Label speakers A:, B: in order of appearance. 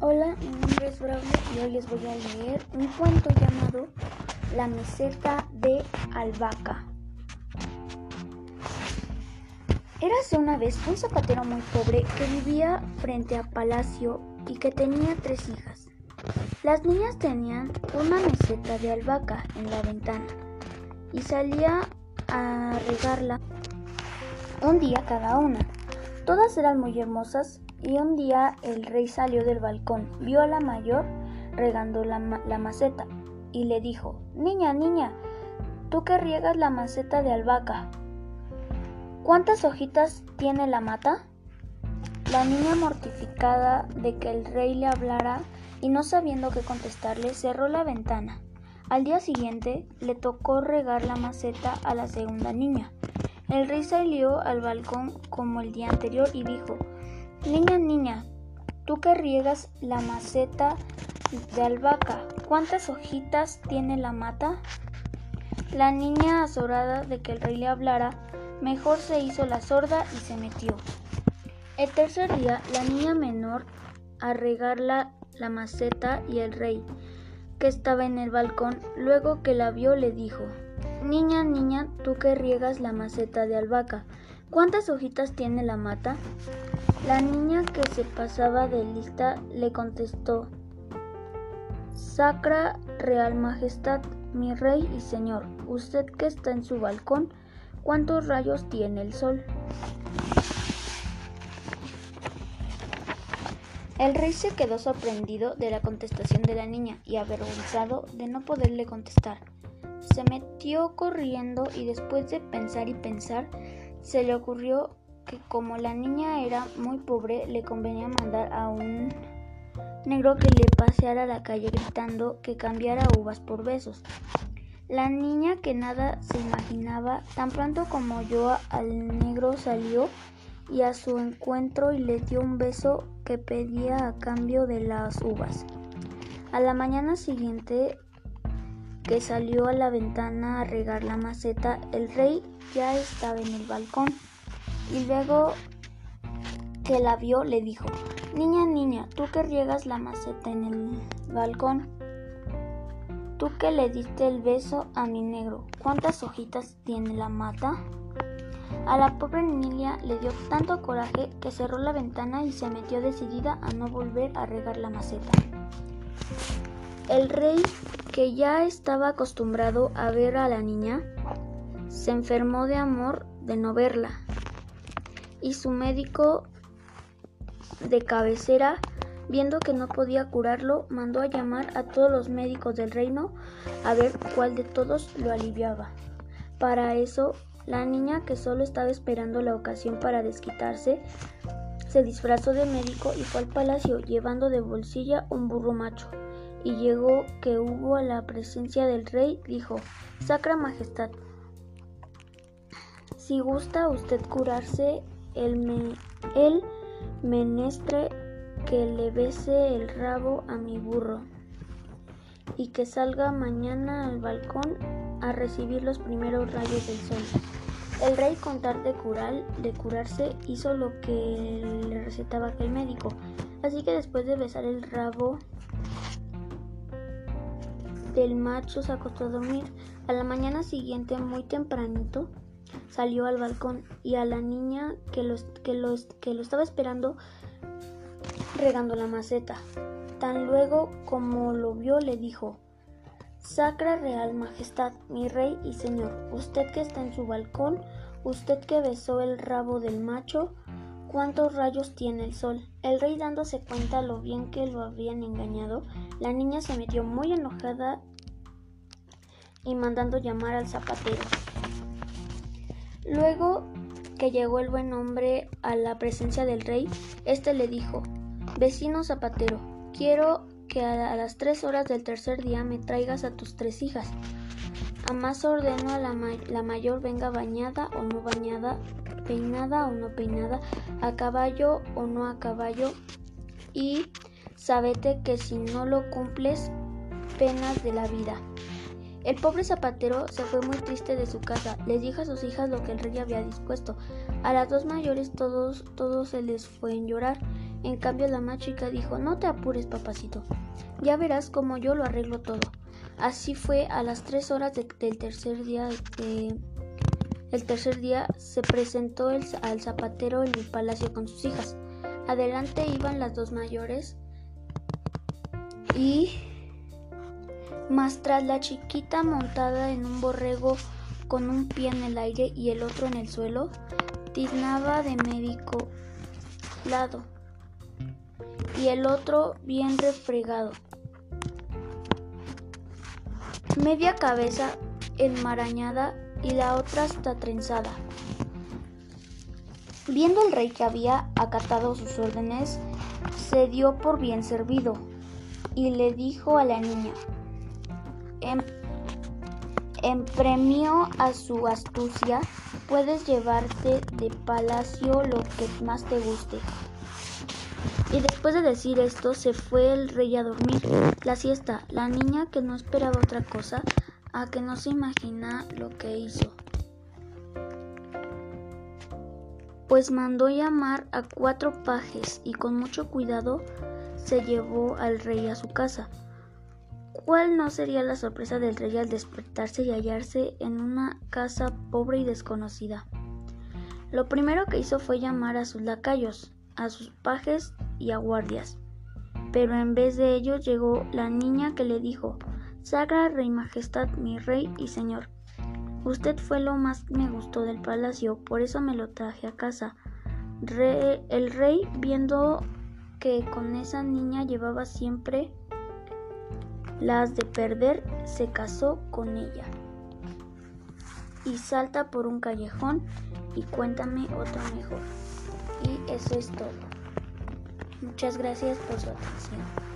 A: Hola, mi nombre es Braulio y hoy les voy a leer un cuento llamado La meseta de albahaca. Érase una vez un zapatero muy pobre que vivía frente a palacio y que tenía tres hijas. Las niñas tenían una meseta de albahaca en la ventana y salía a regarla un día cada una. Todas eran muy hermosas y un día el rey salió del balcón, vio a la mayor regando la, maceta y le dijo, Niña, niña, tú que riegas la maceta de albahaca, ¿cuántas hojitas tiene la mata? La niña mortificada de que el rey le hablara y no sabiendo qué contestarle, cerró la ventana. Al día siguiente le tocó regar la maceta a la segunda niña. El rey salió al balcón como el día anterior y dijo, Niña, niña, tú que riegas la maceta de albahaca, ¿cuántas hojitas tiene la mata? La niña, azorada de que el rey le hablara, mejor se hizo la sorda y se metió. El tercer día, la niña menor a regar la, la maceta y el rey, que estaba en el balcón, luego que la vio le dijo, Niña, niña, tú que riegas la maceta de albahaca, ¿cuántas hojitas tiene la mata? La niña que se pasaba de lista le contestó, Sacra Real Majestad, mi rey y señor, usted que está en su balcón, ¿cuántos rayos tiene el sol? El rey se quedó sorprendido de la contestación de la niña y avergonzado de no poderle contestar. Se metió corriendo y después de pensar y pensar, se le ocurrió que como la niña era muy pobre, le convenía mandar a un negro que le paseara la calle gritando que cambiara uvas por besos. La niña que nada se imaginaba, tan pronto como yo al negro salió y a su encuentro y le dio un beso que pedía a cambio de las uvas. A la mañana siguiente que salió a la ventana a regar la maceta, el rey ya estaba en el balcón y luego que la vio le dijo, Niña, niña, tú que riegas la maceta en el balcón, tú que le diste el beso a mi negro, ¿cuántas hojitas tiene la mata? A la pobre niña le dio tanto coraje que cerró la ventana y se metió decidida a no volver a regar la maceta. El rey, que ya estaba acostumbrado a ver a la niña, se enfermó de amor de no verla y su médico de cabecera, viendo que no podía curarlo, mandó a llamar a todos los médicos del reino a ver cuál de todos lo aliviaba. Para eso, la niña, que solo estaba esperando la ocasión para desquitarse, se disfrazó de médico y fue al palacio llevando de bolsilla un burro macho. Y llegó que hubo a la presencia del rey, dijo, Sacra Majestad, si gusta usted curarse el, menestre que le bese el rabo a mi burro y que salga mañana al balcón a recibir los primeros rayos del sol. El rey, con tal de, curar, de curarse, hizo lo que le recetaba aquel médico. Así que después de besar el rabo del macho, se acostó a dormir. A la mañana siguiente, muy tempranito, salió al balcón y a la niña que lo, que que lo estaba esperando regando la maceta. Tan luego como lo vio le dijo, Sacra Real Majestad, mi rey y señor, usted que está en su balcón, usted que besó el rabo del macho, ¿cuántos rayos tiene el sol? El rey dándose cuenta lo bien que lo habían engañado, la niña se metió muy enojada y mandando llamar al zapatero. Luego que llegó el buen hombre a la presencia del rey, éste le dijo Vecino zapatero, quiero que a las tres horas del tercer día me traigas a tus tres hijas. A más ordeno a la, la mayor venga bañada o no bañada, peinada o no peinada, a caballo o no a caballo, y sabete que si no lo cumples, penas de la vida. El pobre zapatero se fue muy triste de su casa. Les dijo a sus hijas lo que el rey había dispuesto. A las dos mayores todos, todos se les fue en llorar En cambio la más chica dijo, no te apures, papacito, ya verás cómo yo lo arreglo todo. Así fue a las tres horas del tercer día el tercer día se presentó al zapatero en el palacio con sus hijas. Adelante iban las dos mayores y más tras la chiquita montada en un borrego con un pie en el aire y el otro en el suelo, tiznaba de médico lado y el otro bien refregado. Media cabeza enmarañada y la otra está trenzada. Viendo el rey que había acatado sus órdenes, se dio por bien servido y le dijo a la niña, en, en premio a su astucia, puedes llevarte de palacio lo que más te guste. Y después de decir esto, se fue el rey a dormir. La siesta, la niña que no esperaba otra cosa, a que no se imagina lo que hizo. Pues mandó llamar a cuatro pajes y con mucho cuidado se llevó al rey a su casa. ¿Cuál no sería la sorpresa del rey al despertarse y hallarse en una casa pobre y desconocida? Lo primero que hizo fue llamar a sus lacayos, a sus pajes y a guardias. Pero en vez de ellos llegó la niña que le dijo Sagra Rey Majestad, mi rey y señor. Usted fue lo más que me gustó del palacio, por eso me lo traje a casa. el rey, viendo que con esa niña llevaba siempre las de perder, se casó con ella. Y salta por un callejón y cuéntame otro mejor. Y eso es todo. Muchas gracias por su atención.